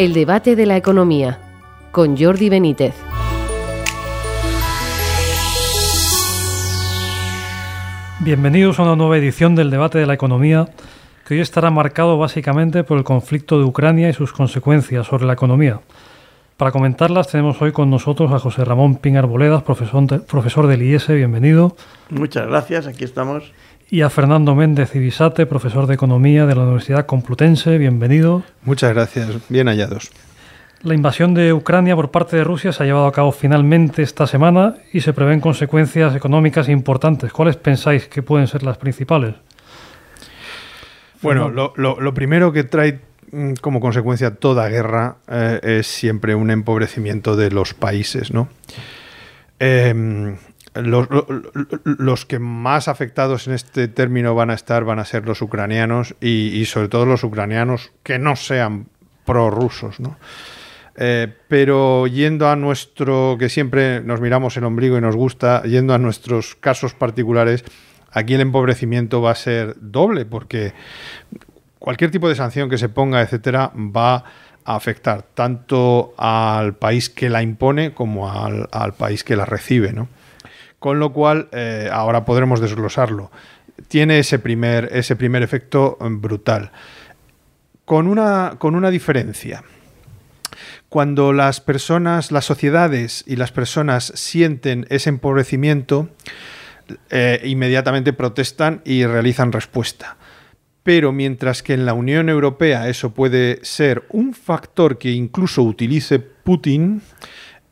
El debate de la economía con Jordi Benítez. Bienvenidos a una nueva edición del debate de la economía que hoy estará marcado básicamente por el conflicto de Ucrania y sus consecuencias sobre la economía. Para comentarlas tenemos hoy con nosotros a José Ramón Pinar Boledas, profesor, profesor del IES, bienvenido. Muchas gracias, aquí estamos. Y a Fernando Méndez Ibisate, profesor de Economía de la Universidad Complutense, bienvenido. Muchas gracias, bien hallados. La invasión de Ucrania por parte de Rusia se ha llevado a cabo finalmente esta semana y se prevén consecuencias económicas importantes. ¿Cuáles pensáis que pueden ser las principales? Bueno, lo, lo, lo primero que trae mm, como consecuencia toda guerra eh, es siempre un empobrecimiento de los países, ¿no? Eh, los, que más afectados en este término van a estar van a ser los ucranianos y, y sobre todo los ucranianos que no sean prorrusos, ¿no? Eh, pero yendo a nuestro, que siempre nos miramos el ombligo y nos gusta, yendo a nuestros casos particulares, aquí el empobrecimiento va a ser doble, porque cualquier tipo de sanción que se ponga, etcétera, va a afectar tanto al país que la impone como al, al país que la recibe, ¿no? Con lo cual, eh, ahora podremos desglosarlo. Tiene ese primer, ese primer efecto brutal. Con una, con una diferencia cuando las personas, las sociedades y las personas sienten ese empobrecimiento, eh, inmediatamente protestan y realizan respuesta. Pero mientras que en la Unión Europea eso puede ser un factor que incluso utilice Putin,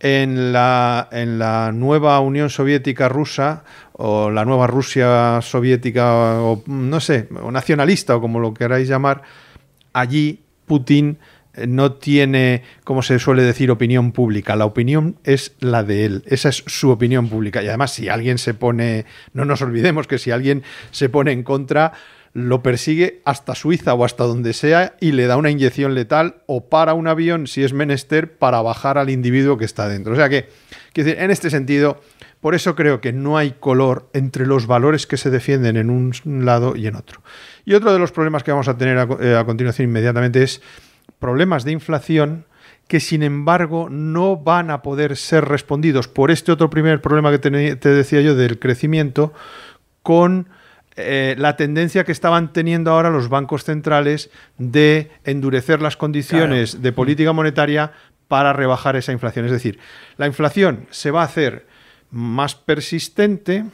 en la, en la nueva Unión Soviética rusa o la nueva Rusia soviética o no sé, o nacionalista o como lo queráis llamar, allí Putin no tiene, como se suele decir, opinión pública. La opinión es la de él. Esa es su opinión pública. Y además, si alguien se pone, no nos olvidemos que si alguien se pone en contra, lo persigue hasta Suiza o hasta donde sea y le da una inyección letal o para un avión, si es menester, para bajar al individuo que está dentro. O sea que, decir, en este sentido, por eso creo que no hay color entre los valores que se defienden en un lado y en otro. Y otro de los problemas que vamos a tener a, eh, continuación inmediatamente es problemas de inflación que sin embargo no van a poder ser respondidos por este otro primer problema que te, te decía yo del crecimiento con eh, la tendencia que estaban teniendo ahora los bancos centrales de endurecer las condiciones claro. de política monetaria para rebajar esa inflación. Es decir, la inflación se va a hacer más persistente,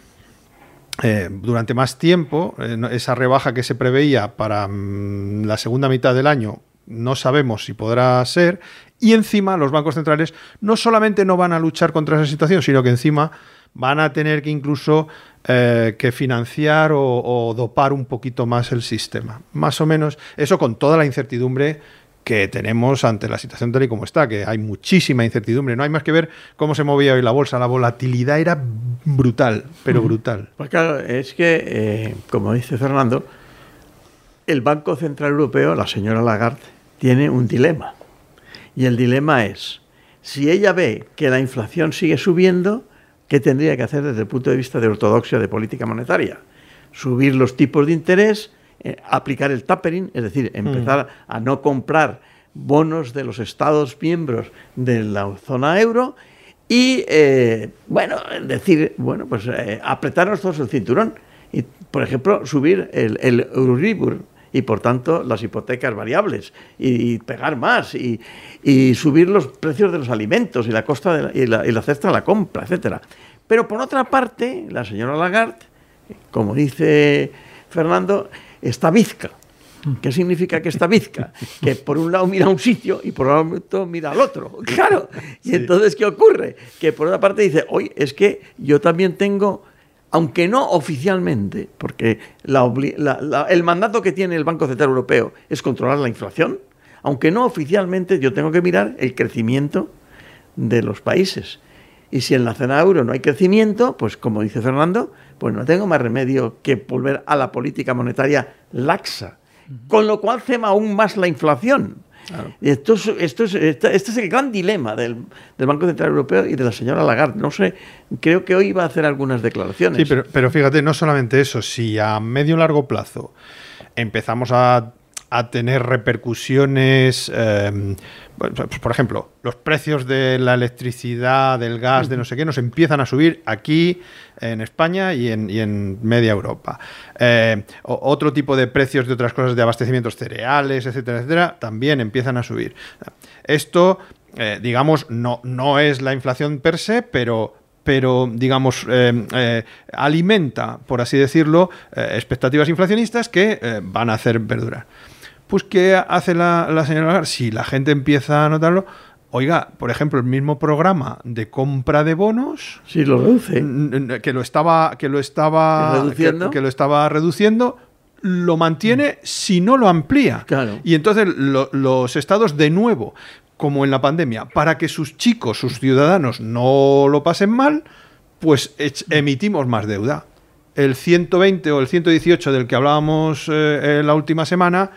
eh, durante más tiempo, eh, esa rebaja que se preveía para mm, la segunda mitad del año no sabemos si podrá ser, y encima los bancos centrales no solamente no van a luchar contra esa situación, sino que encima van a tener que incluso eh, que financiar o, o, dopar un poquito más el sistema. Más o menos, eso con toda la incertidumbre que tenemos ante la situación tal y como está, que hay muchísima incertidumbre. No hay más que ver cómo se movía hoy la bolsa. La volatilidad era brutal, pero brutal. Pues claro, es que, eh, como dice Fernando, el Banco Central Europeo, la señora Lagarde, tiene un dilema. Y el dilema es, si ella ve que la inflación sigue subiendo, ¿qué tendría que hacer desde el punto de vista de ortodoxia de política monetaria? Subir los tipos de interés, eh, aplicar el tapering, es decir, empezar mm. a no comprar bonos de los Estados miembros de la zona euro y, eh, bueno, decir, bueno, pues eh, apretarnos todos el cinturón y, por ejemplo, subir el, el Euribor, y por tanto las hipotecas variables y, y pegar más y, y, subir los precios de los alimentos y la costa de la, y, la, y la cesta de la compra, etcétera. Pero por otra parte, la señora Lagarde, como dice Fernando, está bizca. ¿Qué significa que está bizca? Que por un lado mira a un sitio y por otro mira al otro. Claro. Y entonces, ¿qué ocurre? Que por una parte dice, oye, es que yo también tengo aunque no oficialmente, porque la, la, la, el mandato que tiene el Banco Central Europeo es controlar la inflación, aunque no oficialmente yo tengo que mirar el crecimiento de los países. Y si en la zona euro no hay crecimiento, pues como dice Fernando, pues no tengo más remedio que volver a la política monetaria laxa, con lo cual cema aún más la inflación. Claro. Esto, es, esto, es, este, es el gran dilema del, del, Banco Central Europeo y de la señora Lagarde. No sé, creo que hoy va a hacer algunas declaraciones. Sí, pero, pero fíjate, no solamente eso, si a medio largo plazo empezamos a, a tener repercusiones, em, pues, por ejemplo, los precios de la electricidad, del gas, de no sé qué, nos empiezan a subir aquí en España y en, media Europa. Eh, otro tipo de precios de otras cosas de abastecimientos cereales, etcétera, etcétera, también empiezan a subir. Esto, eh, digamos, no, no es la inflación per se, pero pero digamos, eh, eh, alimenta, por así decirlo, eh, expectativas inflacionistas que van a hacer perdurar. Pues, ¿qué hace la, señora Lagarde? Si la gente empieza a notarlo, Oiga, por ejemplo, el mismo programa de compra de bonos. Sí, lo reduce. Que lo estaba, que lo estaba reduciendo. Que, lo estaba reduciendo, lo mantiene si no lo amplía. Claro. Y entonces los estados de nuevo como en la pandemia, para que sus chicos, sus ciudadanos no lo pasen mal, pues emitimos más deuda. El 120 o el 118 del que hablábamos eh, la última semana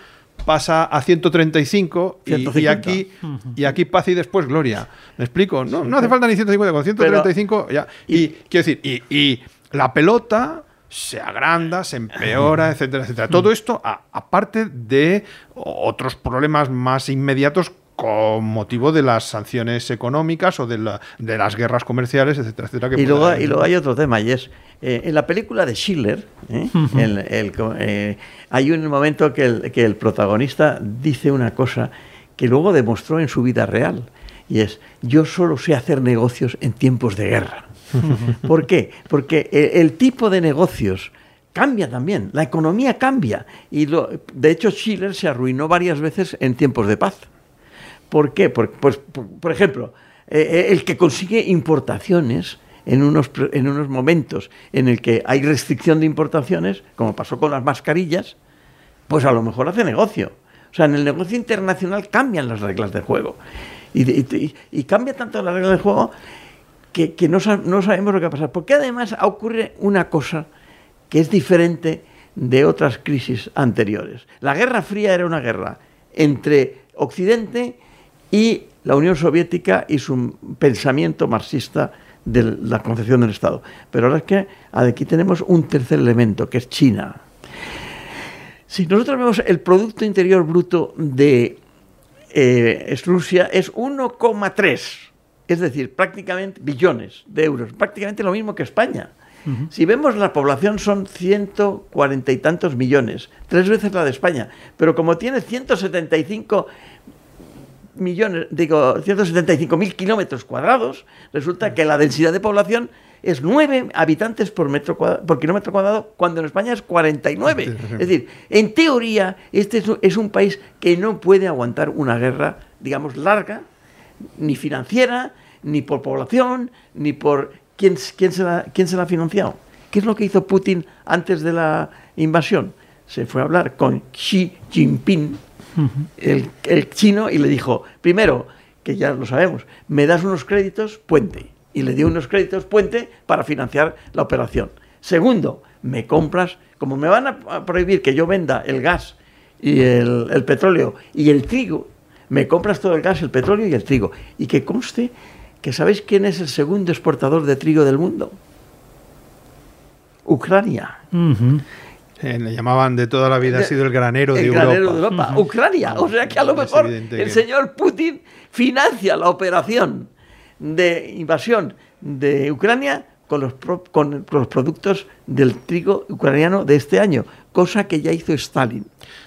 pasa a 135 y, aquí y aquí paz y después gloria. ¿Me explico? No, no hace falta ni 150, con 135 ya. Y, quiero decir, y, la pelota se agranda, se empeora, etcétera, etcétera. Todo esto, aparte de otros problemas más inmediatos con motivo de las sanciones económicas o de, las guerras comerciales, etcétera, etcétera. y, luego, hay otro tema, y es, eh, en la película de Schiller, ¿eh? Eh, hay un momento que el, que el protagonista dice una cosa que luego demostró en su vida real, y es, yo solo sé hacer negocios en tiempos de guerra. ¿Por qué? Porque el, tipo de negocios cambia también, la economía cambia. Y de hecho, Schiller se arruinó varias veces en tiempos de paz. ¿Por qué? Por, pues, por, ejemplo, el que consigue importaciones en unos, en unos momentos en el que hay restricción de importaciones, como pasó con las mascarillas, pues a lo mejor hace negocio. O sea, en el negocio internacional cambian las reglas de juego. Y, cambia tanto la regla de juego que, no, no, sabemos lo que va a pasar. Porque además ocurre una cosa que es diferente de otras crisis anteriores. La Guerra Fría era una guerra entre Occidente y la Unión Soviética y su pensamiento marxista de la concepción del Estado. Pero ahora es que aquí tenemos un tercer elemento, que es China. Si nosotros vemos el Producto Interior Bruto de eh, Rusia, es 1,3, es decir, prácticamente billones de euros, prácticamente lo mismo que España. Si vemos la población son 140 y tantos millones, tres veces la de España, pero como tiene 175 millones, digo, 175 mil kilómetros cuadrados, resulta que la densidad de población es 9 habitantes por, metro por kilómetro cuadrado, cuando en España es 49. Es decir, en teoría, este es un país que no puede aguantar una guerra, digamos, larga, ni financiera, ni por población, ni por quién, quién, se la, quién se la ha financiado. ¿Qué es lo que hizo Putin antes de la invasión? Se fue a hablar con Xi Jinping, el, chino y le dijo, primero, que ya lo sabemos, me das unos créditos puente. Y le dio unos créditos puente para financiar la operación. Segundo, me compras, como me van a prohibir que yo venda el gas y el, petróleo y el trigo, me compras todo el gas, el petróleo y el trigo. Y que conste que sabéis quién es el segundo exportador de trigo del mundo. Ucrania. Eh, le llamaban de toda la vida, ha sido el granero, de, Europa. Ucrania. O sea que a lo mejor el señor Putin financia la operación de invasión de Ucrania con los, con los productos del trigo ucraniano de este año, cosa que ya hizo Stalin.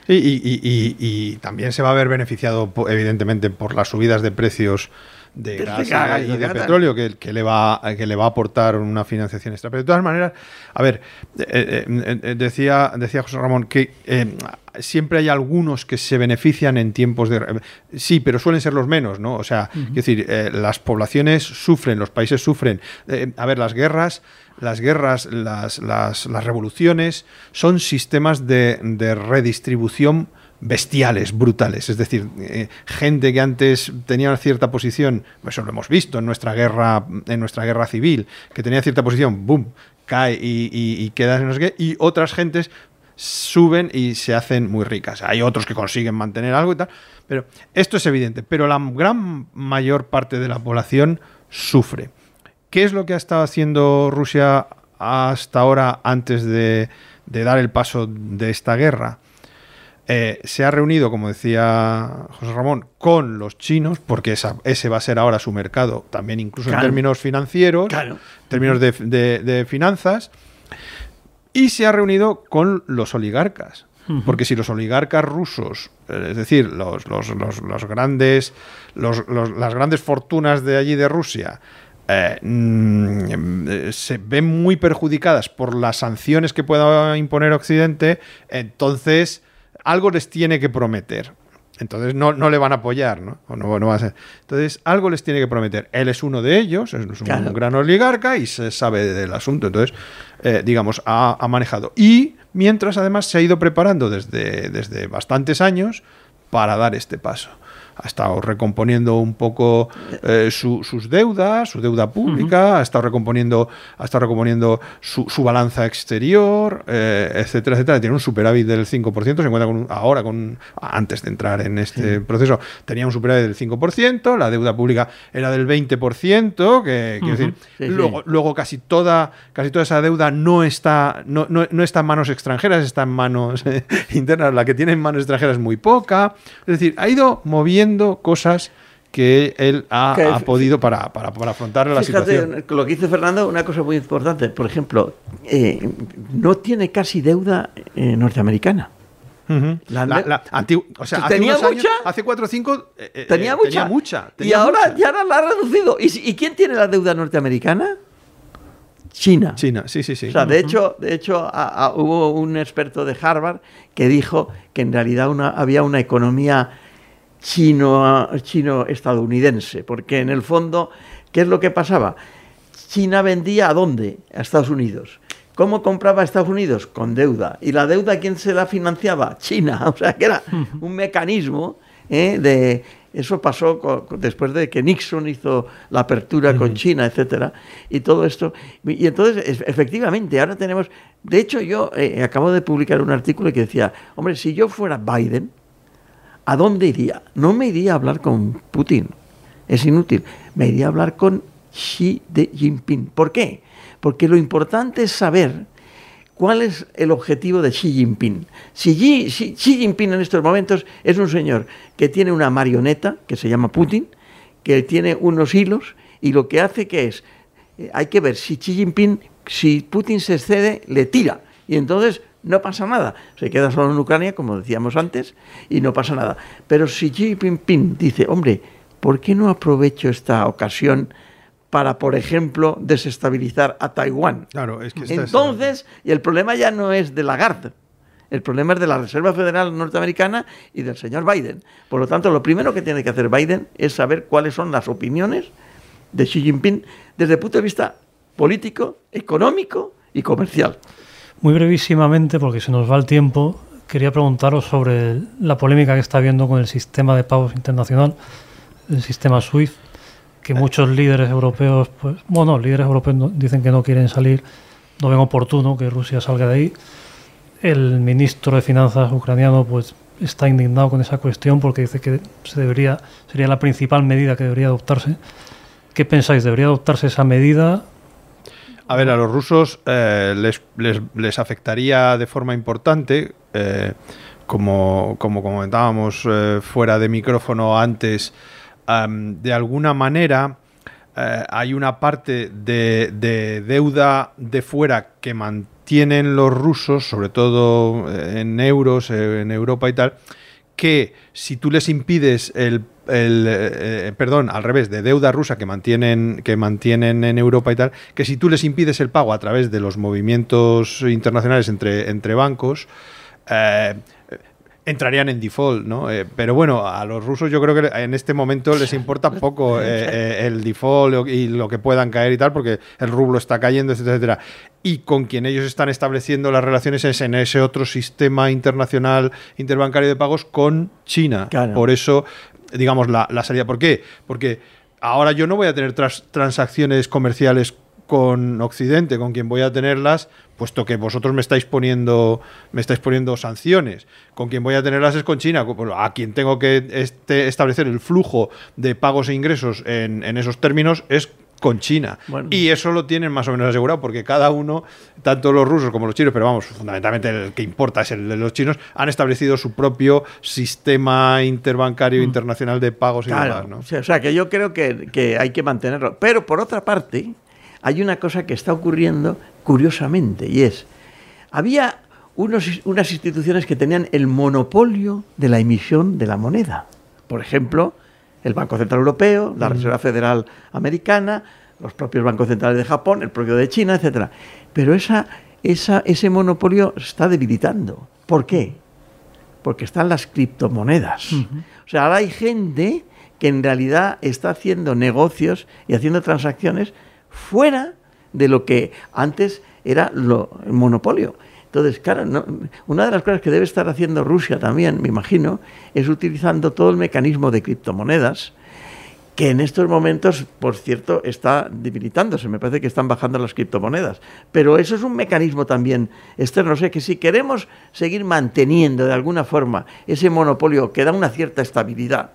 y también se va a ver beneficiado, evidentemente, por las subidas de precios de gas y de petróleo que, que, le va, que le va a aportar una financiación extra. Pero de todas maneras, a ver, eh, eh, eh, decía, decía José Ramón que siempre hay algunos que se benefician en tiempos de... Sí, pero suelen ser los menos, ¿no? O sea, es decir, las poblaciones sufren, los países sufren. a ver, las guerras las guerras, las, las, las, revoluciones son sistemas de, de redistribución bestiales, brutales. Es decir, eh, gente que antes tenía cierta posición, eso lo hemos visto en nuestra guerra, en nuestra guerra civil, que tenía cierta posición, boom, cae y, queda en no sé qué, y otras gentes suben y se hacen muy ricas. Hay otros que consiguen mantener algo y tal, pero esto es evidente. Pero la gran mayor parte de la población sufre. ¿Qué es lo que ha estado haciendo Rusia hasta ahora antes de dar el paso de esta guerra? Eh, se ha reunido, como decía José Ramón, con los chinos, porque ese va a ser ahora su mercado, también incluso en términos financieros, en términos de, finanzas, y se ha reunido con los oligarcas. Porque si los oligarcas rusos, eh, es decir, los, grandes, las grandes fortunas de allí de Rusia, eh, mm, se ven muy perjudicadas por las sanciones que pueda imponer Occidente, entonces algo les tiene que prometer. Entonces no, le van a apoyar, ¿no? O no, va a ser. Entonces algo les tiene que prometer. Él es uno de ellos, es un gran oligarca y se sabe del asunto. Entonces, eh, digamos, ha, ha, manejado. Y mientras además se ha ido preparando desde, desde bastantes años para dar este paso ha estado recomponiendo un poco eh, sus deudas, su deuda pública, ha estado recomponiendo, ha estado recomponiendo su, balanza exterior, eh, etcétera, etcétera. Tiene un superávit del 5%, se encuentra con ahora, con antes de entrar en este proceso, tenía un superávit del 5%, la deuda pública era del 20%, que quiero decir, luego, luego casi toda, casi toda esa deuda no está, no, no, está en manos extranjeras, está en manos internas. La que tiene en manos extranjeras es muy poca. Es decir, ha ido moviendo cosas que él ha, podido para, para, afrontar la situación. Lo que dice Fernando, una cosa muy importante, por ejemplo, eh, no tiene casi deuda eh, norteamericana. o sea, ¿Tenía mucha? hace 4 o 5 eh, tenía, mucha. y ahora ya la ha reducido. ¿Y, quién tiene la deuda norteamericana? China. China, sí, sí, sí. O sea, de hecho, de hecho hubo un experto de Harvard que dijo que en realidad una, había una economía chino, chino estadounidense, porque en el fondo, ¿qué es lo que pasaba? China vendía a dónde? A Estados Unidos. ¿Cómo compraba a Estados Unidos? Con deuda. ¿Y la deuda quién se la financiaba? China. O sea, que era un mecanismo ¿eh? de... Eso pasó después de que Nixon hizo la apertura con China, etcétera, y todo esto. Y entonces, efectivamente, ahora tenemos. De hecho, yo eh, acabo de publicar un artículo que decía, hombre, si yo fuera Biden, ¿A dónde iría? No me iría a hablar con Putin, es inútil. Me iría a hablar con Xi Jinping. ¿Por qué? Porque lo importante es saber cuál es el objetivo de Xi Jinping. Si Xi, Jinping en estos momentos es un señor que tiene una marioneta que se llama Putin, que tiene unos hilos y lo que hace que es, eh, hay que ver si Xi Jinping, si Putin se excede, le tira. Y entonces no pasa nada. Se queda solo en Ucrania, como decíamos antes, y no pasa nada. Pero si Xi Jinping dice, hombre, ¿por qué no aprovecho esta ocasión para, por ejemplo, desestabilizar a Taiwán? Claro, es que Entonces, y el problema ya no es de Lagarde, el problema es de la Reserva Federal Norteamericana y del señor Biden. Por lo tanto, lo primero que tiene que hacer Biden es saber cuáles son las opiniones de Xi Jinping desde el punto de vista político, económico y comercial. Muy brevísimamente, porque se nos va el tiempo, quería preguntaros sobre la polémica que está habiendo con el sistema de pagos internacional, el sistema SWIFT, que muchos líderes europeos, pues, bueno, líderes europeos dicen que no quieren salir, no ven oportuno que Rusia salga de ahí. El ministro de Finanzas ucraniano, pues, está indignado con esa cuestión porque dice que se debería, sería la principal medida que debería adoptarse. ¿Qué pensáis? ¿Debería adoptarse esa medida? A ver, a los rusos eh, les, afectaría de forma importante, eh, como, como, comentábamos eh, fuera de micrófono antes, de alguna manera hay una parte de, deuda de fuera que mantienen los rusos, sobre todo en euros, en Europa y tal, que si tú les impides el, eh, eh, perdón, al revés, de deuda rusa que mantienen, que mantienen en Europa y tal, que si tú les impides el pago a través de los movimientos internacionales entre, entre bancos, eh, entrarían en default, ¿no? Eh, pero bueno, a los rusos yo creo que en este momento les importa poco eh, eh, el default y lo que puedan caer y tal, porque el rublo está cayendo, etcétera, etcétera. Y con quien ellos están estableciendo las relaciones es en ese otro sistema internacional interbancario de pagos con China. Por eso, digamos, la, salida. ¿Por qué? Porque ahora yo no voy a tener transacciones comerciales con Occidente, con quien voy a tenerlas, puesto que vosotros me estáis poniendo, me estáis poniendo sanciones. Con quien voy a tenerlas es con China, a quien tengo que este, establecer el flujo de pagos e ingresos en, esos términos es con China. Y eso lo tienen más o menos asegurado porque cada uno, tanto los rusos como los chinos, pero vamos, fundamentalmente el que importa es el de los chinos, han establecido su propio sistema interbancario mm. internacional de pagos y demás. ¿no? O sea, que yo creo que, que hay que mantenerlo. Pero por otra parte, hay una cosa que está ocurriendo curiosamente y es, había unos, unas instituciones que tenían el monopolio de la emisión de la moneda. Por ejemplo, el Banco Central Europeo, la Reserva Federal Americana, los propios bancos centrales de Japón, el propio de China, etcétera. Pero esa, esa, ese monopolio se está debilitando. ¿Por qué? Porque están las criptomonedas. O sea, ahora hay gente que en realidad está haciendo negocios y haciendo transacciones fuera de lo que antes era lo, el monopolio. Entonces, claro, una de las cosas que debe estar haciendo Rusia también, me imagino, es utilizando todo el mecanismo de criptomonedas, que en estos momentos, por cierto, está debilitándose. Me parece que están bajando las criptomonedas. Pero eso es un mecanismo también externo. O sea, que si queremos seguir manteniendo de alguna forma ese monopolio que da una cierta estabilidad,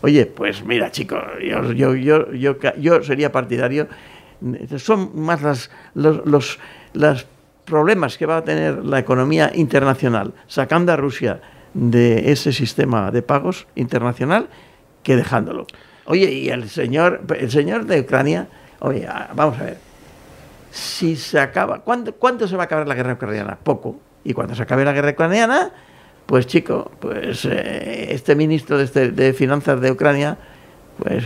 oye, pues mira, chicos, yo, yo, yo, yo, sería partidario. Son más las, los las problemas que va a tener la economía internacional sacando a Rusia de ese sistema de pagos internacional que dejándolo. Oye, y el señor, el señor de Ucrania, oye, ah, vamos a ver, si se acaba, ¿cuándo, ¿cuándo se va a acabar la guerra ucraniana? Poco. Y cuando se acabe la guerra ucraniana, pues chico, pues eh, este ministro de, este, de Finanzas de Ucrania, pues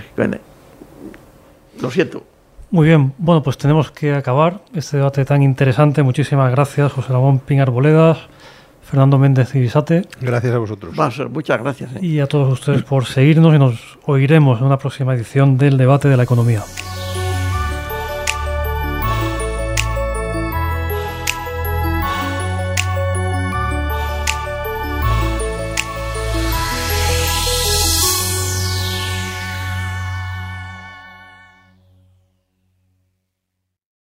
lo siento, muy bien, bueno, pues tenemos que acabar este debate tan interesante. Muchísimas gracias, José Ramón Pinar Boledas, Fernando Méndez Ibisate. Gracias a vosotros. muchas gracias. ¿eh? Y a todos ustedes por seguirnos y nos oiremos en una próxima edición del debate de la economía.